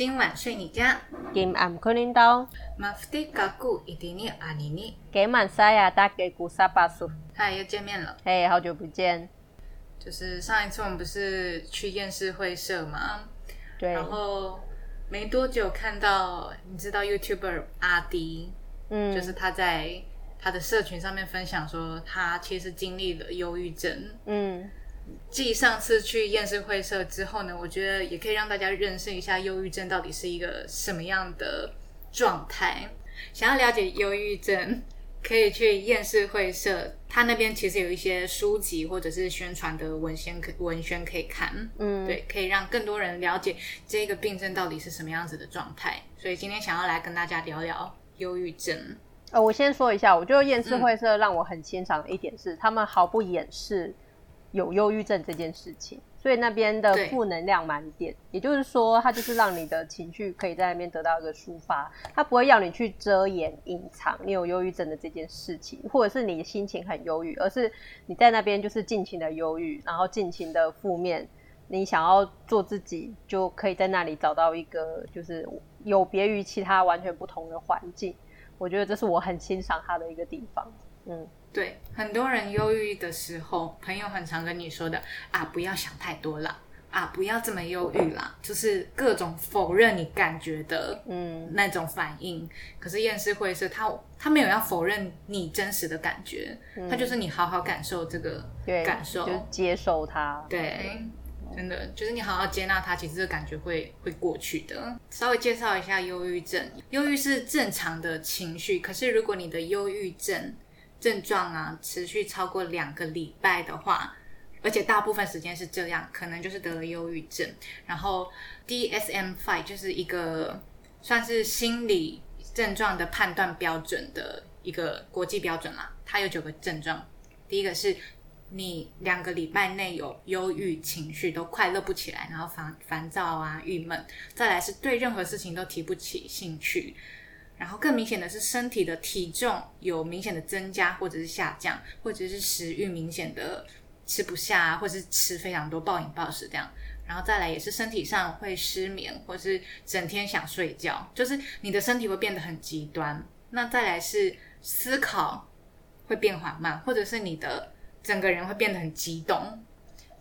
今晚睡你家。今晚困领导，马夫蒂嘎古伊迪尼阿尼尼。今晚塞亚大给古萨巴苏。嗨，又见面了。嘿，好久不见。就是上一次我们不是去厌世会社吗？对。然后没多久看到，你知道 YouTuber 阿迪，嗯，就是他在他的社群上面分享说，他其实经历了忧郁症。嗯。继上次去厌世会社之后呢，我觉得也可以让大家认识一下忧郁症到底是一个什么样的状态。想要了解忧郁症，可以去厌世会社，他那边其实有一些书籍或者是宣传的文献可文宣可以看。嗯，对，可以让更多人了解这个病症到底是什么样子的状态。所以今天想要来跟大家聊聊忧郁症。呃，我先说一下，我觉得厌世会社让我很欣赏的一点是，他们毫不掩饰。有忧郁症这件事情，所以那边的负能量满点，也就是说，它就是让你的情绪可以在那边得到一个抒发，它不会要你去遮掩、隐藏你有忧郁症的这件事情，或者是你心情很忧郁，而是你在那边就是尽情的忧郁，然后尽情的负面，你想要做自己，就可以在那里找到一个就是有别于其他完全不同的环境。我觉得这是我很欣赏他的一个地方，嗯。对，很多人忧郁的时候，朋友很常跟你说的啊，不要想太多了，啊，不要这么忧郁啦，就是各种否认你感觉的，嗯，那种反应。可是厌世会是他他没有要否认你真实的感觉，他就是你好好感受这个感受，就接受它。对，真的就是你好好接纳它，其实这个感觉会会过去的。稍微介绍一下忧郁症，忧郁是正常的情绪，可是如果你的忧郁症症状啊，持续超过两个礼拜的话，而且大部分时间是这样，可能就是得了忧郁症。然后 DSM-5 就是一个算是心理症状的判断标准的一个国际标准啦。它有九个症状，第一个是你两个礼拜内有忧郁情绪，都快乐不起来，然后烦烦躁啊、郁闷。再来是对任何事情都提不起兴趣。然后更明显的是，身体的体重有明显的增加或者是下降，或者是食欲明显的吃不下，或者是吃非常多暴饮暴食这样。然后再来也是身体上会失眠，或是整天想睡觉，就是你的身体会变得很极端。那再来是思考会变缓慢，或者是你的整个人会变得很激动。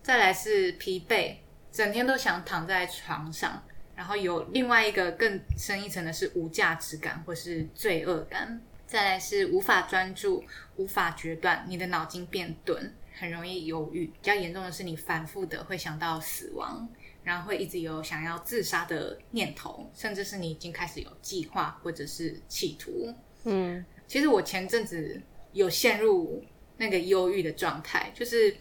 再来是疲惫，整天都想躺在床上。然后有另外一个更深一层的是无价值感或是罪恶感，再来是无法专注、无法决断，你的脑筋变钝，很容易犹豫。比较严重的是你反复的会想到死亡，然后会一直有想要自杀的念头，甚至是你已经开始有计划或者是企图。嗯，其实我前阵子有陷入那个忧郁的状态，就是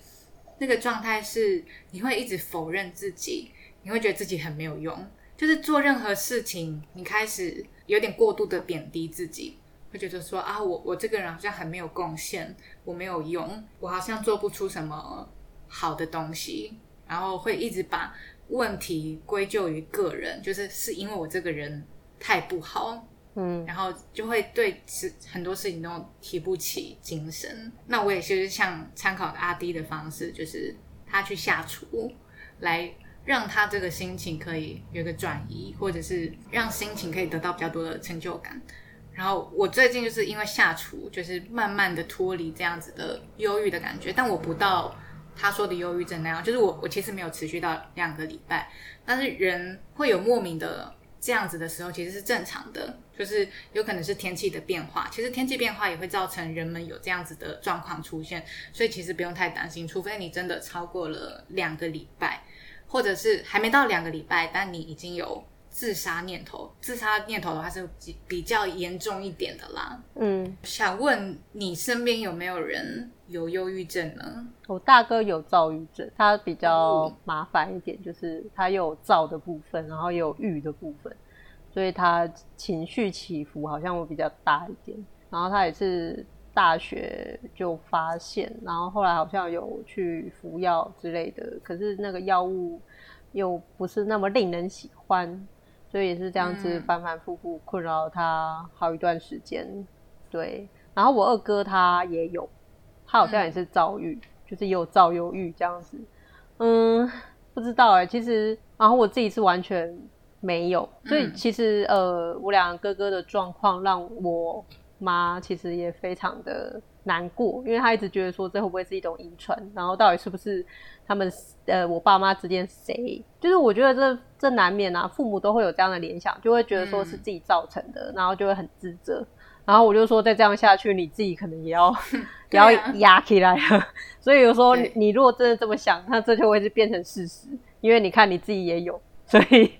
那个状态是你会一直否认自己，你会觉得自己很没有用。就是做任何事情，你开始有点过度的贬低自己，会觉得说啊，我我这个人好像很没有贡献，我没有用，我好像做不出什么好的东西，然后会一直把问题归咎于个人，就是是因为我这个人太不好，嗯，然后就会对很很多事情都提不起精神。那我也就是像参考阿迪的方式，就是他去下厨来。让他这个心情可以有个转移，或者是让心情可以得到比较多的成就感。然后我最近就是因为下厨，就是慢慢的脱离这样子的忧郁的感觉。但我不到他说的忧郁症那样，就是我我其实没有持续到两个礼拜。但是人会有莫名的这样子的时候，其实是正常的，就是有可能是天气的变化。其实天气变化也会造成人们有这样子的状况出现，所以其实不用太担心，除非你真的超过了两个礼拜。或者是还没到两个礼拜，但你已经有自杀念头。自杀念头的话是比比较严重一点的啦。嗯，想问你身边有没有人有忧郁症呢？我大哥有躁郁症，他比较麻烦一点，就是他有躁的部分，然后有郁的部分，所以他情绪起伏好像会比较大一点。然后他也是。大学就发现，然后后来好像有去服药之类的，可是那个药物又不是那么令人喜欢，所以也是这样子反反复复困扰他好一段时间。对，然后我二哥他也有，他好像也是躁郁，就是有躁忧郁这样子。嗯，不知道哎，其实然后我自己是完全没有。所以其实呃，我两个哥哥的状况让我妈其实也非常的难过，因为她一直觉得说这会不会是一种遗传，然后到底是不是他们呃我爸妈之间谁？就是我觉得这这难免啊，父母都会有这样的联想，就会觉得说是自己造成的，然后就会很自责。然后我就说，再这样下去，你自己可能也要 也要压起来了。所以有时候你如果真的这么想，那这就会是变成事实。因为你看你自己也有，所以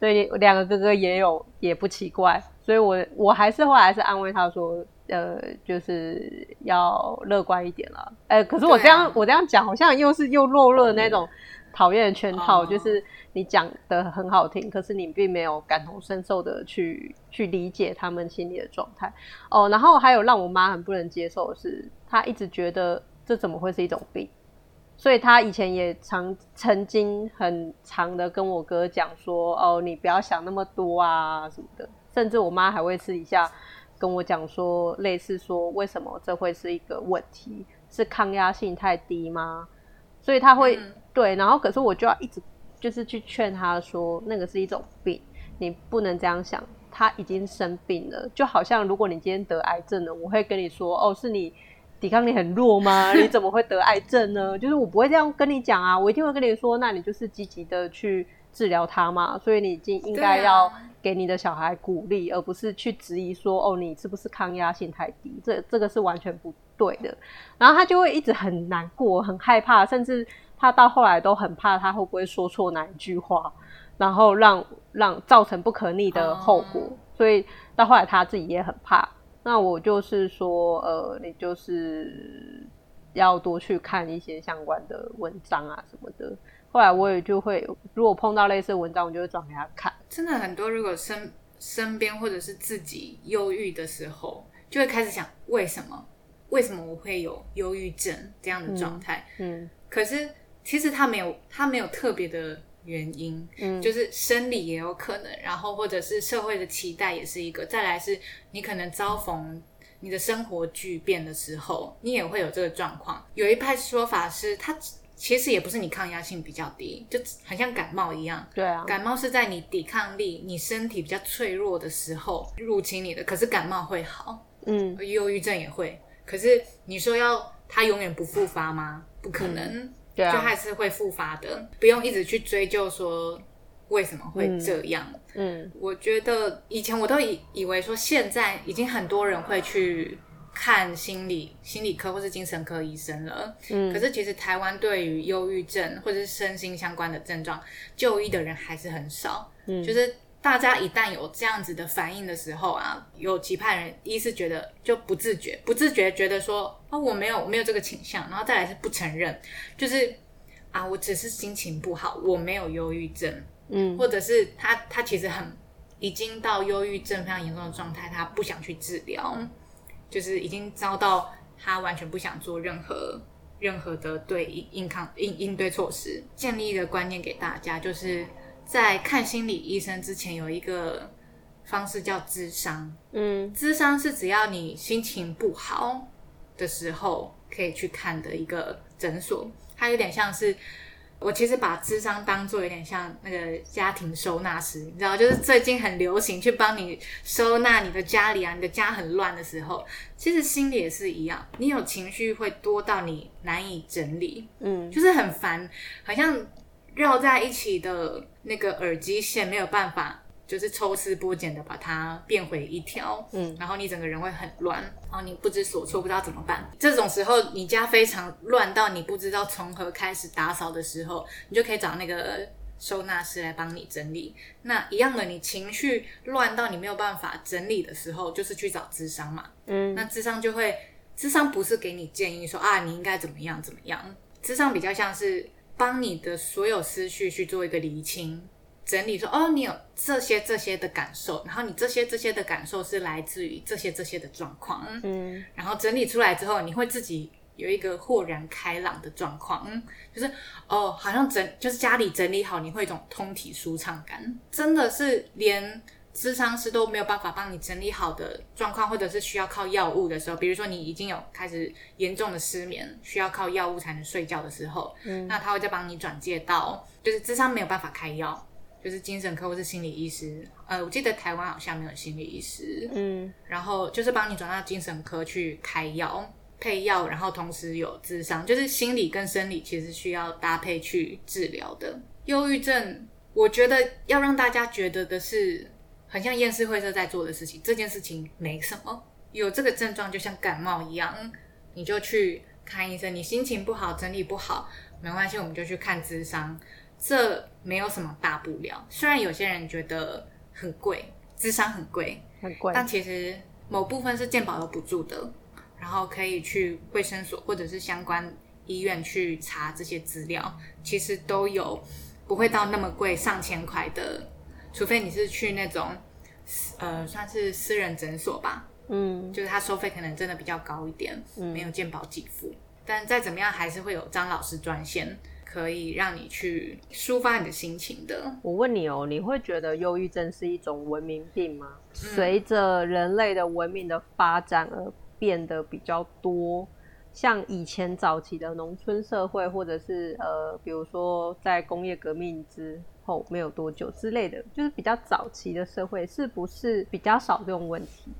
所以两个哥哥也有，也不奇怪。所以我我还是后来是安慰他说，呃，就是要乐观一点了。呃，可是我这样我这样讲，好像又是又落入了那种讨厌的圈套，就是。你讲的很好听，可是你并没有感同身受的去去理解他们心里的状态哦。然后还有让我妈很不能接受的是，她一直觉得这怎么会是一种病，所以他以前也常曾经很长的跟我哥讲说：“哦，你不要想那么多啊什么的。”甚至我妈还会私底下跟我讲说，类似说为什么这会是一个问题？是抗压性太低吗？所以他会对，然后可是我就要一直。就是去劝他说，那个是一种病，你不能这样想。他已经生病了，就好像如果你今天得癌症了，我会跟你说，哦，是你抵抗力很弱吗？你怎么会得癌症呢？就是我不会这样跟你讲啊，我一定会跟你说，那你就是积极的去治疗它嘛。所以你已经应该要给你的小孩鼓励，而不是去质疑说，哦，你是不是抗压性太低？这这个是完全不对的。然后他就会一直很难过，很害怕，甚至。他到后来都很怕，他会不会说错哪一句话，然后让让造成不可逆的后果。所以到后来他自己也很怕。那我就是说，呃，你就是要多去看一些相关的文章啊什么的。后来我也就会，如果碰到类似文章，我就会转给他看。真的很多，如果身身边或者是自己忧郁的时候，就会开始想为什么？为什么我会有忧郁症这样的状态？嗯，可是。其实他没有，他没有特别的原因，嗯，就是生理也有可能，然后或者是社会的期待也是一个，再来是你可能遭逢你的生活巨变的时候，你也会有这个状况。有一派说法是，它其实也不是你抗压性比较低，就很像感冒一样，对啊，感冒是在你抵抗力、你身体比较脆弱的时候入侵你的，可是感冒会好，嗯，忧郁症也会，可是你说要它永远不复发吗？不可能。就还是会复发的，不用一直去追究说为什么会这样。嗯，我觉得以前我都以以为说现在已经很多人会去看心理心理科或是精神科医生了。嗯，可是其实台湾对于忧郁症或者是身心相关的症状就医的人还是很少。嗯，就是。大家一旦有这样子的反应的时候啊，有几派人一是觉得就不自觉，不自觉觉得说啊我没有我没有这个倾向，然后再来是不承认，就是啊我只是心情不好，我没有忧郁症，嗯，或者是他他其实很已经到忧郁症非常严重的状态，他不想去治疗，就是已经遭到他完全不想做任何任何的对应应抗应应对措施。建立一个观念给大家就是。在看心理医生之前，有一个方式叫咨商。嗯，咨商是只要你心情不好的时候可以去看的一个诊所。它有点像是，我其实把智商当做有点像那个家庭收纳师，你知道，就是最近很流行去帮你收纳你的家里啊，你的家很乱的时候，其实心里也是一样，你有情绪会多到你难以整理，嗯，就是很烦，好像。绕在一起的那个耳机线没有办法，就是抽丝剥茧的把它变回一条，嗯，然后你整个人会很乱，然后你不知所措，不知道怎么办。这种时候，你家非常乱到你不知道从何开始打扫的时候，你就可以找那个收纳师来帮你整理。那一样的，你情绪乱到你没有办法整理的时候，就是去找智商嘛，嗯，那智商就会，智商不是给你建议说啊你应该怎么样怎么样，智商比较像是。帮你的所有思绪去做一个厘清、整理，说哦，你有这些这些的感受，然后你这些这些的感受是来自于这些这些的状况，嗯，然后整理出来之后，你会自己有一个豁然开朗的状况，就是哦，好像整就是家里整理好，你会一种通体舒畅感，真的是连。智商师都没有办法帮你整理好的状况，或者是需要靠药物的时候，比如说你已经有开始严重的失眠，需要靠药物才能睡觉的时候，嗯，那他会再帮你转介到，就是智商没有办法开药，就是精神科或是心理医师，呃，我记得台湾好像没有心理医师，嗯，然后就是帮你转到精神科去开药、配药，然后同时有智商，就是心理跟生理其实需要搭配去治疗的。忧郁症，我觉得要让大家觉得的是，很像验尸会社在做的事情，这件事情没什么，有这个症状就像感冒一样，你就去看医生，你心情不好、整理不好，没关系，我们就去看智商。这没有什么大不了，虽然有些人觉得很贵，智商很贵，很贵，但其实某部分是健保有补助的，然后可以去卫生所或者是相关医院去查这些资料，其实都有不会到那么贵，上千块的，除非你是去那种呃算是私人诊所吧，嗯，就是他收费可能真的比较高一点，没有健保给付，但再怎么样还是会有张老师专线。可以让你去抒发你的心情的。我问你哦，你会觉得忧郁症是一种文明病吗？随着人类的文明的发展而变得比较多，像以前早期的农村社会，或者是呃，比如说在工业革命之后没有多久之类的，就是比较早期的社会，是不是比较少这种问题？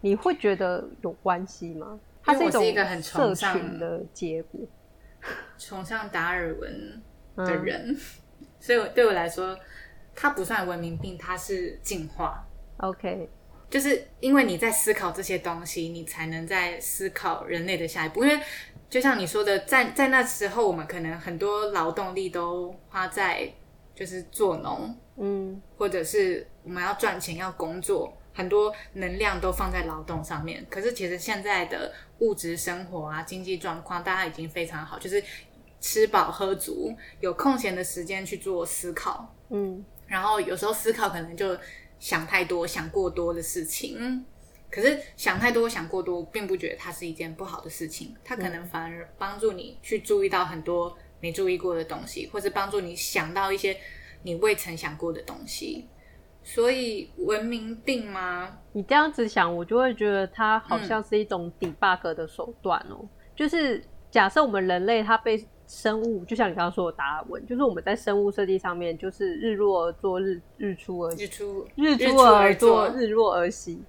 你会觉得有关系吗？它是一种社群的结果。崇尚达尔文的人，所以对我来说，它不算文明病，它是进化。OK，就是因为你在思考这些东西，你才能在思考人类的下一步。因为就像你说的，在在那时候，我们可能很多劳动力都花在就是做农，嗯，或者是我们要赚钱要工作，很多能量都放在劳动上面。可是其实现在的物质生活啊，经济状况，大家已经非常好，就是。吃饱喝足，有空闲的时间去做思考，嗯，然后有时候思考可能就想太多、想过多的事情，可是想太多、想过多，并不觉得它是一件不好的事情，它可能反而帮助你去注意到很多没注意过的东西，或是帮助你想到一些你未曾想过的东西。所以文明病吗？你这样子想，我就会觉得它好像是一种 debug 的手段哦，就是假设我们人类它被生物就像你刚刚说的达尔文，就是我们在生物设计上面，就是日落而作，日日出而日出日出而作，日落而息。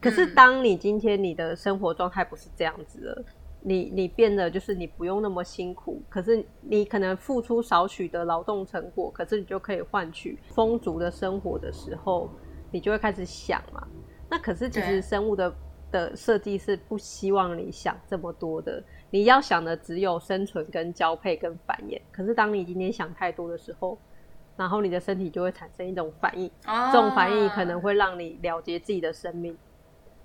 可是当你今天你的生活状态不是这样子了，你你变得就是你不用那么辛苦，可是你可能付出少许的劳动成果，可是你就可以换取丰足的生活的时候，你就会开始想嘛。那可是其实生物的的设计是不希望你想这么多的。你要想的只有生存、跟交配、跟繁衍。可是当你今天想太多的时候，然后你的身体就会产生一种反应，这种反应可能会让你了结自己的生命。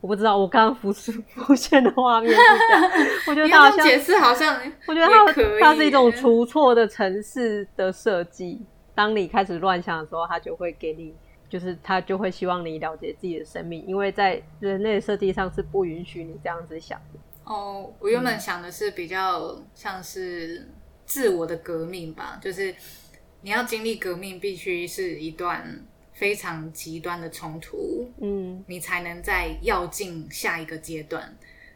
我不知道，我刚刚浮出 浮现的画面是这样。我觉得它好像解释好像，我觉得它它是一种除错的城市的设计。当你开始乱想的时候，它就会给你，就是它就会希望你了解自己的生命，因为在人类设计上是不允许你这样子想的。哦，我原本想的是比较像是自我的革命吧，就是你要经历革命，必须是一段非常极端的冲突，嗯，你才能再要进下一个阶段。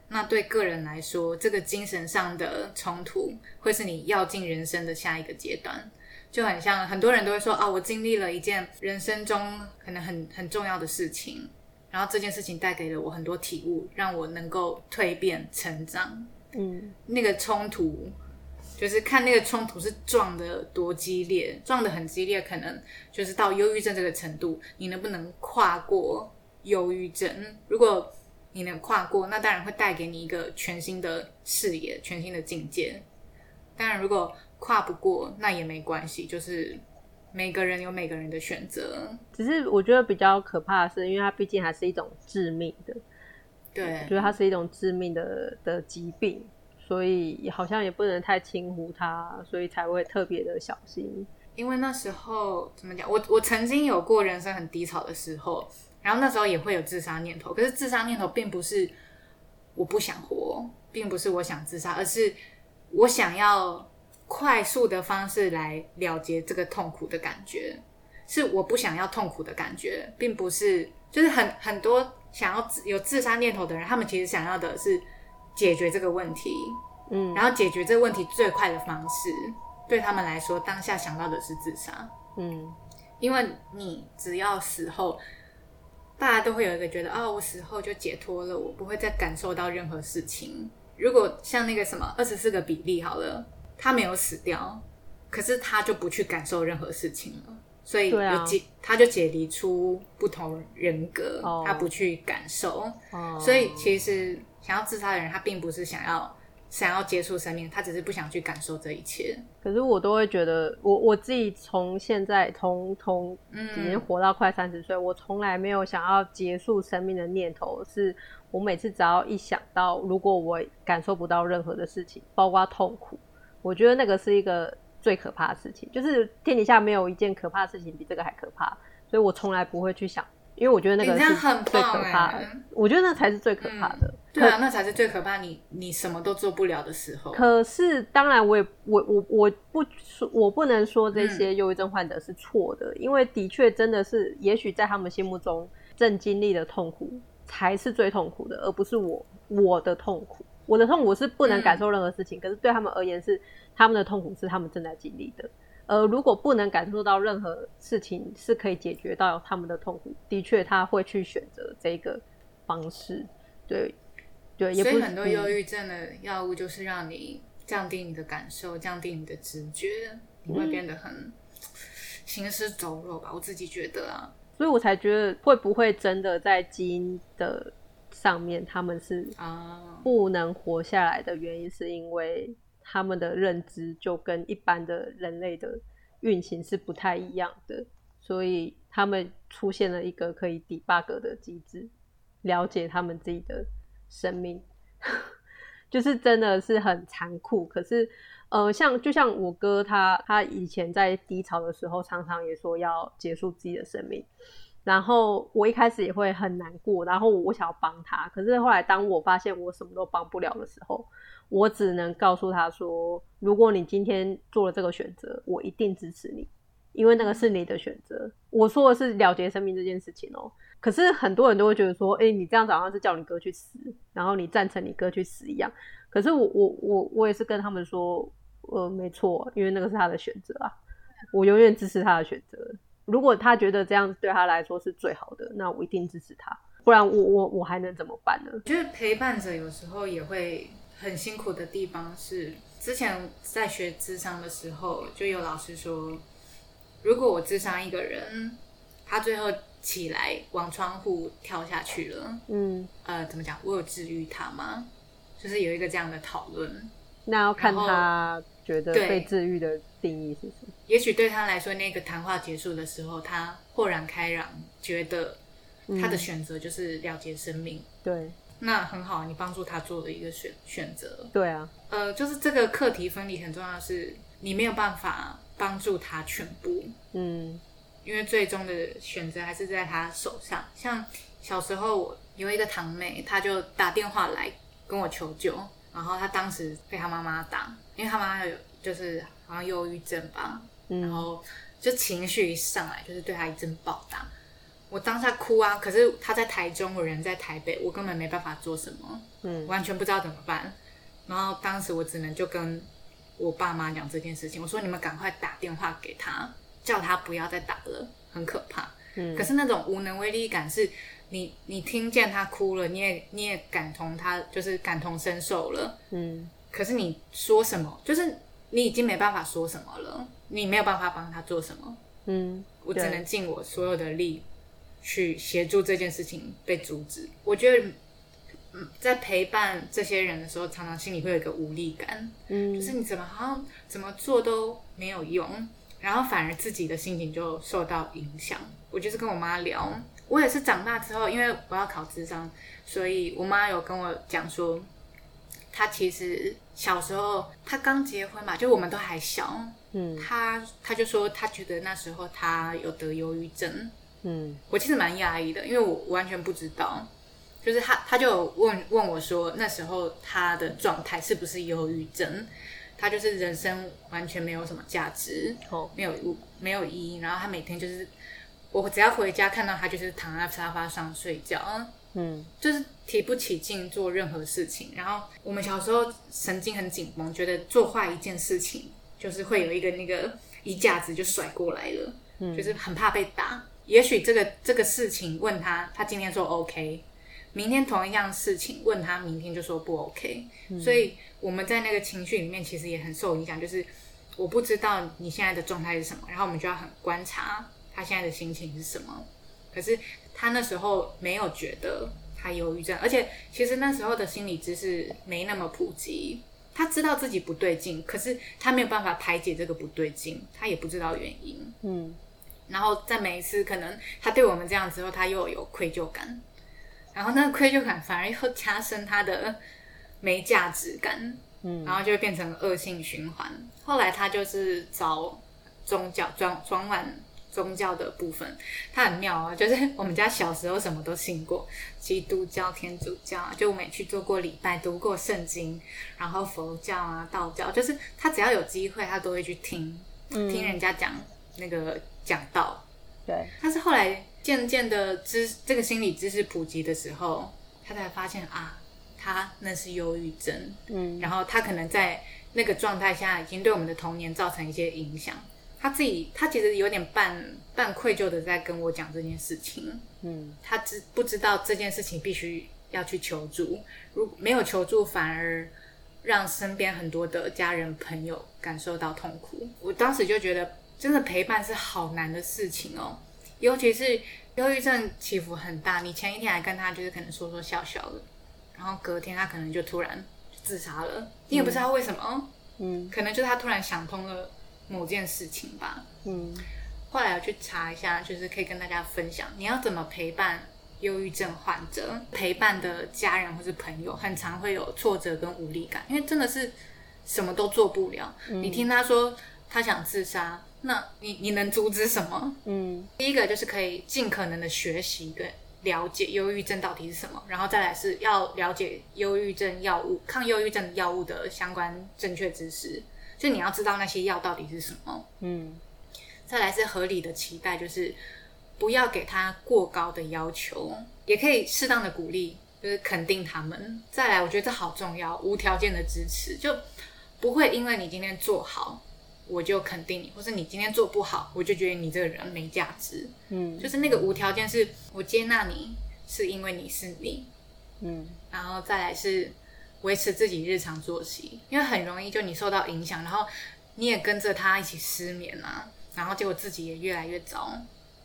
那对个人来说，这个精神上的冲突会是你要进人生的下一个阶段，就很像很多人都会说啊，我经历了一件人生中可能很很重要的事情。然后这件事情带给了我很多体悟，让我能够蜕变成长。嗯，那个冲突就是看那个冲突是撞的多激烈，撞的很激烈，可能就是到忧郁症这个程度，你能不能跨过忧郁症？如果你能跨过，那当然会带给你一个全新的视野、全新的境界。当然，如果跨不过，那也没关系，就是。每个人有每个人的选择，只是我觉得比较可怕的是，因为它毕竟还是一种致命的，对，觉得它是一种致命的的疾病，所以好像也不能太轻忽它，所以才会特别的小心。因为那时候怎么讲，我我曾经有过人生很低潮的时候，然后那时候也会有自杀念头，可是自杀念头并不是我不想活，并不是我想自杀，而是我想要。快速的方式来了结这个痛苦的感觉，是我不想要痛苦的感觉，并不是就是很很多想要有自杀念头的人，他们其实想要的是解决这个问题，嗯，然后解决这个问题最快的方式，对他们来说，当下想到的是自杀，嗯，因为你只要死后，大家都会有一个觉得哦，我死后就解脱了，我不会再感受到任何事情。如果像那个什么二十四个比例好了，他没有死掉，可是他就不去感受任何事情了，所以解他就解离出不同人格，他不去感受。所以其实想要自杀的人，他并不是想要。想要结束生命，他只是不想去感受这一切。可是我都会觉得，我我自己从现在从从已经活到快三十岁，我从来没有想要结束生命的念头。是我每次只要一想到，如果我感受不到任何的事情，包括痛苦，我觉得那个是一个最可怕的事情。就是天底下没有一件可怕的事情比这个还可怕，所以我从来不会去想。因为我觉得那个是最可怕的，我觉得那才是最可怕的。对啊，那才是最可怕。你你什么都做不了的时候。可是，当然，我也我我我不说，我不能说这些忧郁症患者是错的，因为的确真的是，也许在他们心目中正经历的痛苦才是最痛苦的，而不是我我的痛苦。我的痛苦是不能感受任何事情，可是对他们而言是他们的痛苦是他们正在经历的。呃，如果不能感受到任何事情是可以解决到他们的痛苦，的确他会去选择这个方式。对，对，所以很多忧郁症的药物就是让你降低你的感受，降低你的直觉，你会变得很行尸走肉吧？我自己觉得啊，所以我才觉得会不会真的在基因的上面他们是啊不能活下来的原因，是因为。他们的认知就跟一般的人类的运行是不太一样的，所以他们出现了一个可以 debug 的机制，了解他们自己的生命，就是真的是很残酷。可是，呃，像就像我哥他他以前在低潮的时候，常常也说要结束自己的生命。然后我一开始也会很难过，然后我想要帮他，可是后来当我发现我什么都帮不了的时候，我只能告诉他说：如果你今天做了这个选择，我一定支持你，因为那个是你的选择。我说的是了结生命这件事情哦。可是很多人都会觉得说：哎，你这样好像是叫你哥去死，然后你赞成你哥去死一样。可是我我我我也是跟他们说：呃，没错，因为那个是他的选择啊，我永远支持他的选择。如果他觉得这样对他来说是最好的，那我一定支持他。不然我我我还能怎么办呢？我觉得陪伴者有时候也会很辛苦的地方是，之前在学智商的时候，就有老师说，如果我智商一个人，他最后起来往窗户跳下去了，嗯，呃，怎么讲？我有治愈他吗？就是有一个这样的讨论。那要看他觉得被治愈的定义是什么。也许对他来说，那个谈话结束的时候，他豁然开朗，觉得他的选择就是了结生命。对，那很好，你帮助他做的一个选选择。对啊，呃，就是这个课题分离很重要，是你没有办法帮助他全部。嗯，因为最终的选择还是在他手上。像小时候，我有一个堂妹，她就打电话来跟我求救，然后她当时被她妈妈打，因为她妈妈有就是好像忧郁症吧。然后就情绪一上来，就是对他一阵暴打。我当下哭啊，可是他在台中，我人在台北，我根本没办法做什么，嗯，完全不知道怎么办。然后当时我只能就跟我爸妈讲这件事情，我说你们赶快打电话给他，叫他不要再打了，很可怕。嗯，可是那种无能为力感是，你你听见他哭了，你也你也感同他，就是感同身受了，嗯。可是你说什么，就是你已经没办法说什么了。你没有办法帮他做什么，嗯，我只能尽我所有的力去协助这件事情被阻止。我觉得，嗯，在陪伴这些人的时候，常常心里会有一个无力感，嗯，就是你怎么好像怎么做都没有用，然后反而自己的心情就受到影响。我就是跟我妈聊，我也是长大之后，因为我要考智商，所以我妈有跟我讲说，她其实小时候她刚结婚嘛，就我们都还小。嗯，他他就说他觉得那时候他有得忧郁症，嗯，我其实蛮压抑的，因为我完全不知道，就是他他就问问我说那时候他的状态是不是忧郁症，他就是人生完全没有什么价值，哦，没有没有意义，然后他每天就是我只要回家看到他就是躺在沙发上睡觉，嗯，就是提不起劲做任何事情，然后我们小时候神经很紧绷，觉得做坏一件事情。就是会有一个那个衣架子就甩过来了，就是很怕被打。也许这个这个事情问他，他今天说 OK，明天同一样事情问他，明天就说不 OK。所以我们在那个情绪里面其实也很受影响，就是我不知道你现在的状态是什么，然后我们就要很观察他现在的心情是什么。可是他那时候没有觉得他忧郁症，而且其实那时候的心理知识没那么普及。他知道自己不对劲，可是他没有办法排解这个不对劲，他也不知道原因。嗯。然后在每一次可能他对我们这样之后，他又有愧疚感，然后那个愧疚感反而又加深他的没价值感，嗯，然后就会变成恶性循环。后来他就是找宗教转转往宗教的部分，他很妙啊，就是 我们家小时候什么都信过，基督教、天主教，就我们也去做过礼拜、读过圣经，然后佛教啊、道教，就是他只要有机会，他都会去听，听人家讲那个。讲道，对，但是后来渐渐的知这个心理知识普及的时候，他才发现啊，他那是忧郁症，嗯，然后他可能在那个状态下已经对我们的童年造成一些影响。他自己他其实有点半半愧疚的在跟我讲这件事情，嗯，他知不知道这件事情必须要去求助，如没有求助反而让身边很多的家人朋友感受到痛苦。我当时就觉得。真的陪伴是好难的事情哦，尤其是忧郁症起伏很大。你前一天还跟他就是可能说说笑笑的，然后隔天他可能就突然自杀了，你也不知道为什么。嗯，可能就是他突然想通了某件事情吧。嗯，后来我去查一下，就是可以跟大家分享，你要怎么陪伴忧郁症患者？陪伴的家人或是朋友，很常会有挫折跟无力感，因为真的是什么都做不了。你听他说他想自杀。那你你能阻止什么？嗯，第一个就是可以尽可能的学习跟了解忧郁症到底是什么，然后再来是要了解忧郁症药物、抗忧郁症药物的相关正确知识，就你要知道那些药到底是什么。嗯，再来是合理的期待，就是不要给他过高的要求，也可以适当的鼓励，就是肯定他们。再来，我觉得这好重要，无条件的支持，就不会因为你今天做好。我就肯定你，或是你今天做不好，我就觉得你这个人没价值。嗯，就是那个无条件是我接纳你，是因为你是你。嗯，然后再来是维持自己日常作息，因为很容易就你受到影响，然后你也跟着他一起失眠啊，然后结果自己也越来越糟。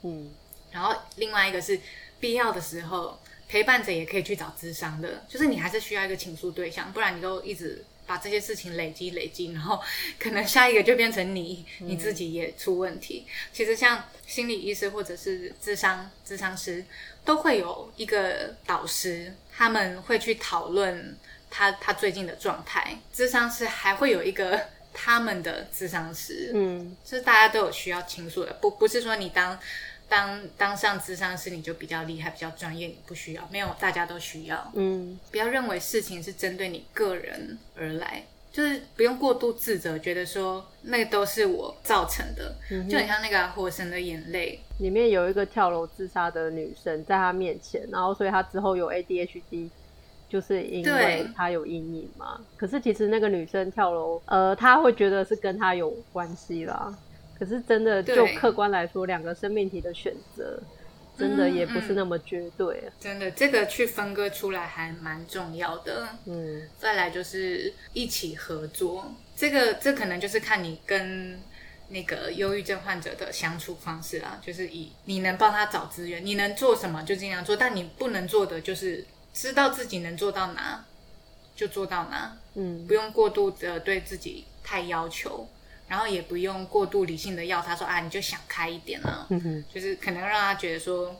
嗯，然后另外一个是必要的时候陪伴者也可以去找智商的，就是你还是需要一个倾诉对象，不然你都一直。把这些事情累积累积，然后可能下一个就变成你，你自己也出问题。其实像心理医师或者是智商智商师，都会有一个导师，他们会去讨论他他最近的状态。智商师还会有一个 他们的智商师，嗯，就是大家都有需要倾诉的，不不是说你当。当当上智商师，你就比较厉害、比较专业，你不需要，没有，大家都需要。嗯，不要认为事情是针对你个人而来，就是不用过度自责，觉得说那个都是我造成的，嗯就很像那个《火神的眼泪》里面有一个跳楼自杀的女生在他面前，然后所以他之后有 ADHD，就是因为他有阴影嘛。可是其实那个女生跳楼，呃，他会觉得是跟他有关系啦。可是真的，就客观来说，两个生命体的选择，真的也不是那么绝对。真的，这个去分割出来还蛮重要的。嗯，再来就是一起合作，这个这可能就是看你跟那个忧郁症患者的相处方式啦。就是以你能帮他找资源，你能做什么就尽量做，但你不能做的就是知道自己能做到哪就做到哪。嗯，不用过度的对自己太要求。然后也不用过度理性的要他说啊，你就想开一点啊，就是可能让他觉得说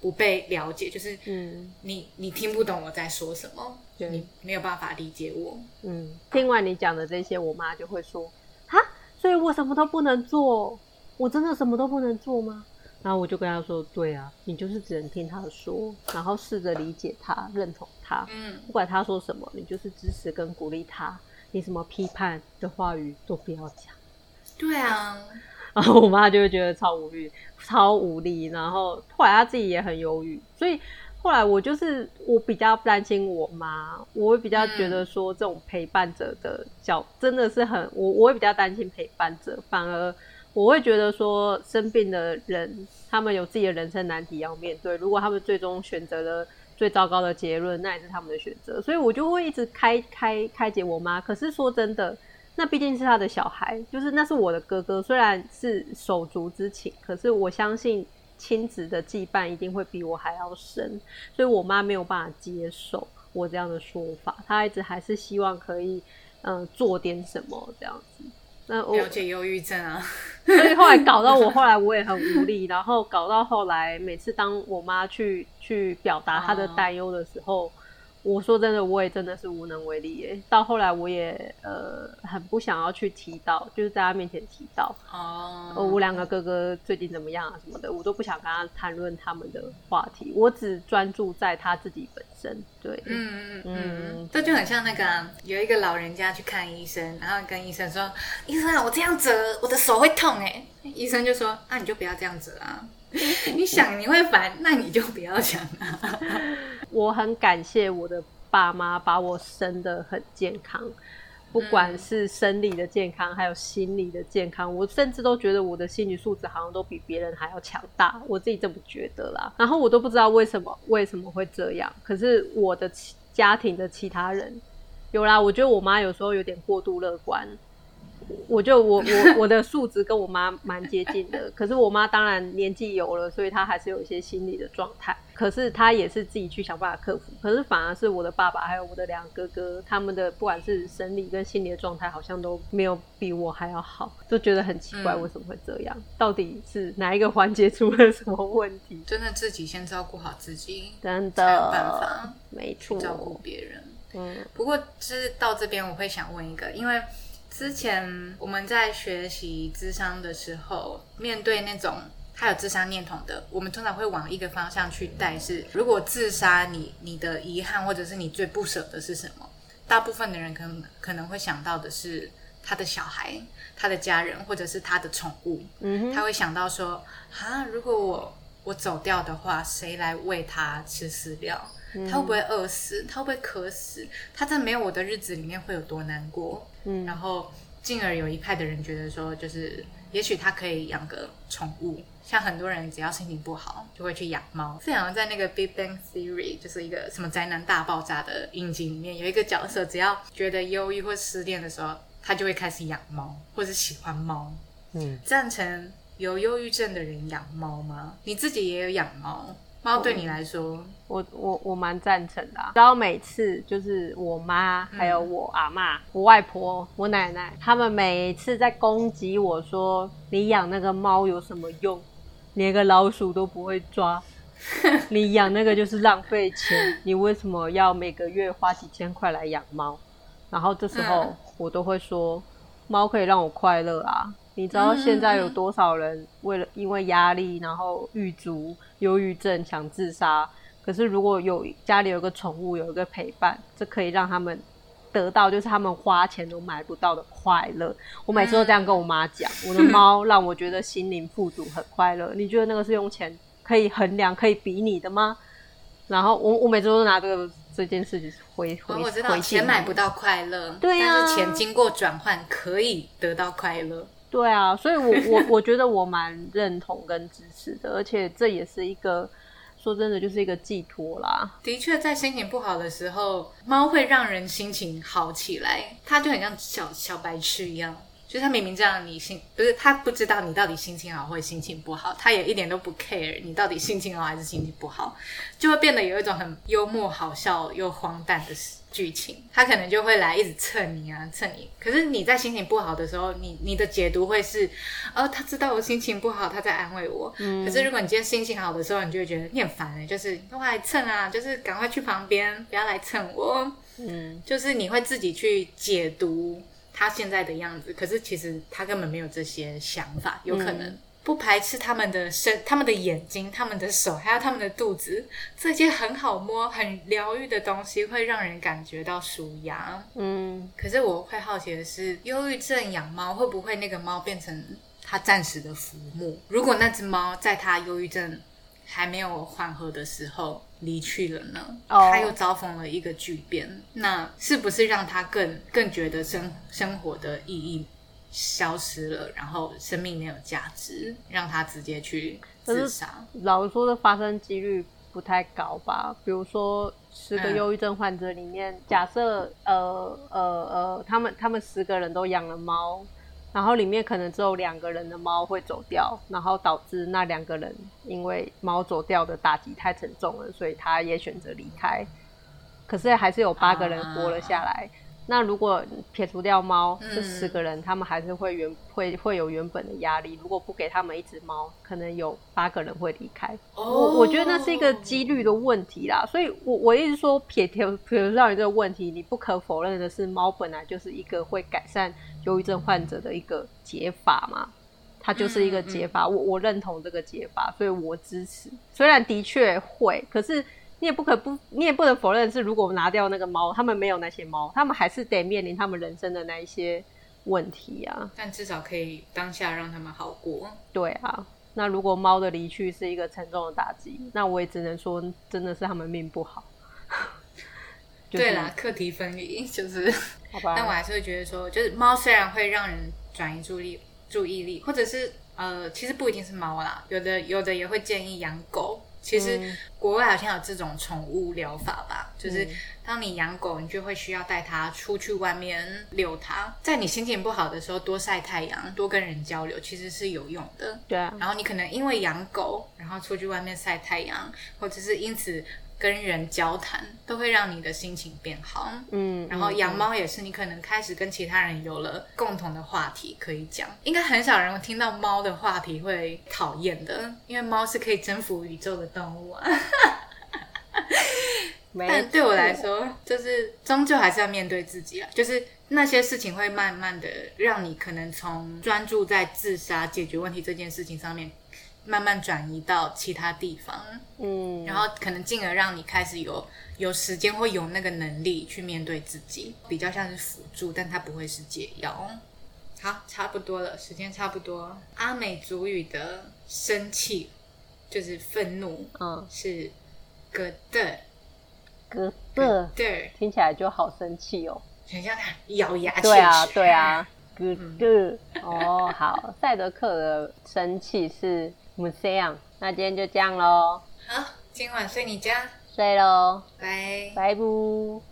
不被了解，就是嗯，你你听不懂我在说什么，你没有办法理解我。嗯，听完你讲的这些，我妈就会说哈，所以我什么都不能做，我真的什么都不能做吗？然后我就跟他说，对啊，你就是只能听他说，然后试着理解他，认同他，嗯，不管他说什么，你就是支持跟鼓励他，你什么批判的话语都不要讲。对啊，然后我妈就会觉得超无语、超无力，然后后来她自己也很忧郁，所以后来我就是我比较担心我妈，我会比较觉得说这种陪伴者的角真的是很我，我会比较担心陪伴者，反而我会觉得说，生病的人他们有自己的人生难题要面对。如果他们最终选择了最糟糕的结论，那也是他们的选择。所以我就会一直开开开解我妈。可是说真的，那毕竟是他的小孩，就是那是我的哥哥，虽然是手足之情，可是我相信亲子的羁绊一定会比我还要深。所以我妈没有办法接受我这样的说法，她一直还是希望可以嗯做点什么这样子。那我了解忧郁症啊，所以后来搞到我，后来我也很无力，然后搞到后来，每次当我妈去去表达她的担忧的时候。我说真的，我也真的是无能为力耶。到后来，我也呃很不想要去提到，就是在她面前提到哦，我两个哥哥最近怎么样啊什么的，我都不想跟他谈论他们的话题。我只专注在他自己本身。对，嗯嗯嗯，这就很像那个有一个老人家去看医生，然后跟医生说：“医生啊，我这样折，我的手会痛哎。”医生就说：“那你就不要这样折啊。”你想你会烦，那你就不要想啊。我很感谢我的爸妈把我生的很健康，不管是生理的健康，还有心理的健康，我甚至都觉得我的心理素质好像都比别人还要强大，我自己这么觉得啦。然后我都不知道为什么为什么会这样，可是我的家庭的其他人有啦，我觉得我妈有时候有点过度乐观。我就我我我的素质跟我妈蛮接近的，可是我妈当然年纪有了，所以她还是有一些心理的状态。可是她也是自己去想办法克服。可是反而是我的爸爸还有我的两个哥哥，他们的不管是生理跟心理的状态，好像都没有比我还要好，就觉得很奇怪，为什么会这样？到底是哪一个环节出了什么问题？真的自己先照顾好自己，真的有办法，没错，照顾别人。嗯，不过就是到这边，我会想问一个，因为。之前我们在学习智商的时候，面对那种他有自杀念头的，我们通常会往一个方向去带，是如果自杀，你你的遗憾或者是你最不舍的是什么？大部分的人可能可能会想到的是他的小孩、他的家人，或者是他的宠物。嗯他会想到说，啊，如果我我走掉的话，谁来喂他吃饲料？他会不会饿死？他会不会渴死？他在没有我的日子里面会有多难过？嗯，然后进而有一派的人觉得说，就是也许他可以养个宠物，像很多人只要心情不好就会去养猫。这好像在那个《Big Bang Theory》就是一个什么灾难大爆炸的影集里面，有一个角色只要觉得忧郁或失恋的时候，他就会开始养猫，或者喜欢猫。嗯，赞成有忧郁症的人养猫吗？你自己也有养猫？猫对你来说，我我我蛮赞成的。然后每次就是我妈、还有我阿妈、我外婆、我奶奶，他们每次在攻击我说：“你养那个猫有什么用？连个老鼠都不会抓，你养那个就是浪费钱。你为什么要每个月花几千块来养猫？”然后这时候我都会说：“猫可以让我快乐啊。”你知道现在有多少人为了因为压力，然后郁卒、忧郁症想自杀？可是如果有家里有个宠物，有一个陪伴，这可以让他们得到就是他们花钱都买不到的快乐。我每次都这样跟我妈讲，我的猫 让我觉得心灵富足、很快乐。你觉得那个是用钱可以衡量、可以比拟的吗？然后我我每次都拿这个这件事情回回我知道钱买不到快乐，对呀，但是钱经过转换可以得到快乐。对啊，所以，我我我觉得我蛮认同跟支持的，而且这也是一个说真的，就是一个寄托啦。的确，在心情不好的时候，猫会让人心情好起来，它就很像小小白痴一样。就是他明明知道你心不是他不知道你到底心情好或者心情不好，他也一点都不 care 你到底心情好还是心情不好，就会变得有一种很幽默、好笑又荒诞的剧情。他可能就会来一直蹭你啊，蹭你。可是你在心情不好的时候，你你的解读会是，哦，他知道我心情不好，他在安慰我。嗯。可是如果你今天心情好的时候，你就会觉得你很烦哎，就是都来蹭啊，就是赶快去旁边，不要来蹭我。嗯。就是你会自己去解读。他现在的样子，可是其实他根本没有这些想法，有可能不排斥他们的身、他们的眼睛、他们的手，还有他们的肚子，这些很好摸、很疗愈的东西，会让人感觉到舒压。嗯，可是我会好奇的是，忧郁症养猫会不会那个猫变成他暂时的浮木？如果那只猫在他忧郁症还没有缓和的时候。离去了呢，他又遭逢了一个巨变，那是不是让他更更觉得生生活的意义消失了，然后生命没有价值，让他直接去自杀。老实说，的发生几率不太高吧？比如说，十个忧郁症患者里面，假设呃呃呃，他们他们十个人都养了猫，然后里面可能只有两个人的猫会走掉，然后导致那两个人因为猫走掉的打击太沉重了，所以他也选择离开。可是还是有八个人活了下来。那如果撇除掉猫，这十个人他们还是会原会会有原本的压力。如果不给他们一只猫，可能有八个人会离开。我我觉得那是一个几率的问题啦。所以，我我一直说撇除撇除掉你这个问题，你不可否认的是，猫本来就是一个会改善忧郁症患者的一个解法嘛。它就是一个解法，我我认同这个解法，所以我支持。虽然的确会，可是。你也不可不，你也不能否认是，如果拿掉那个猫，他们没有那些猫，他们还是得面临他们人生的那一些问题啊。但至少可以当下让他们好过。对啊，那如果猫的离去是一个沉重的打击，那我也只能说，真的是他们命不好。对啦，课题分离就是，好吧但我还是会觉得说，就是猫虽然会让人转移注意注意力，或者是呃，其实不一定是猫啦，有的有的也会建议养狗。其实国外好像有这种宠物疗法吧，就是当你养狗，你就会需要带它出去外面遛它，在你心情不好的时候多晒太阳，多跟人交流，其实是有用的。对啊，然后你可能因为养狗，然后出去外面晒太阳，或者是因此。跟人交谈都会让你的心情变好，嗯，然后养猫也是，你可能开始跟其他人有了共同的话题可以讲。应该很少人听到猫的话题会讨厌的，因为猫是可以征服宇宙的动物啊。但对我来说，就是终究还是要面对自己啊，就是那些事情会慢慢的让你可能从专注在自杀解决问题这件事情上面。慢慢转移到其他地方，嗯，然后可能进而让你开始有有时间或有那个能力去面对自己，比较像是辅助，但它不会是解药。好，差不多了，时间差不多。阿美族语的生气就是愤怒，嗯，是格的，格的，对，听起来就好生气哦，很像他咬牙，对啊，对啊，格的，哦，好，赛德克的生气是。我这样，那今天就这样喽。好，今晚睡你家。睡喽，拜拜不。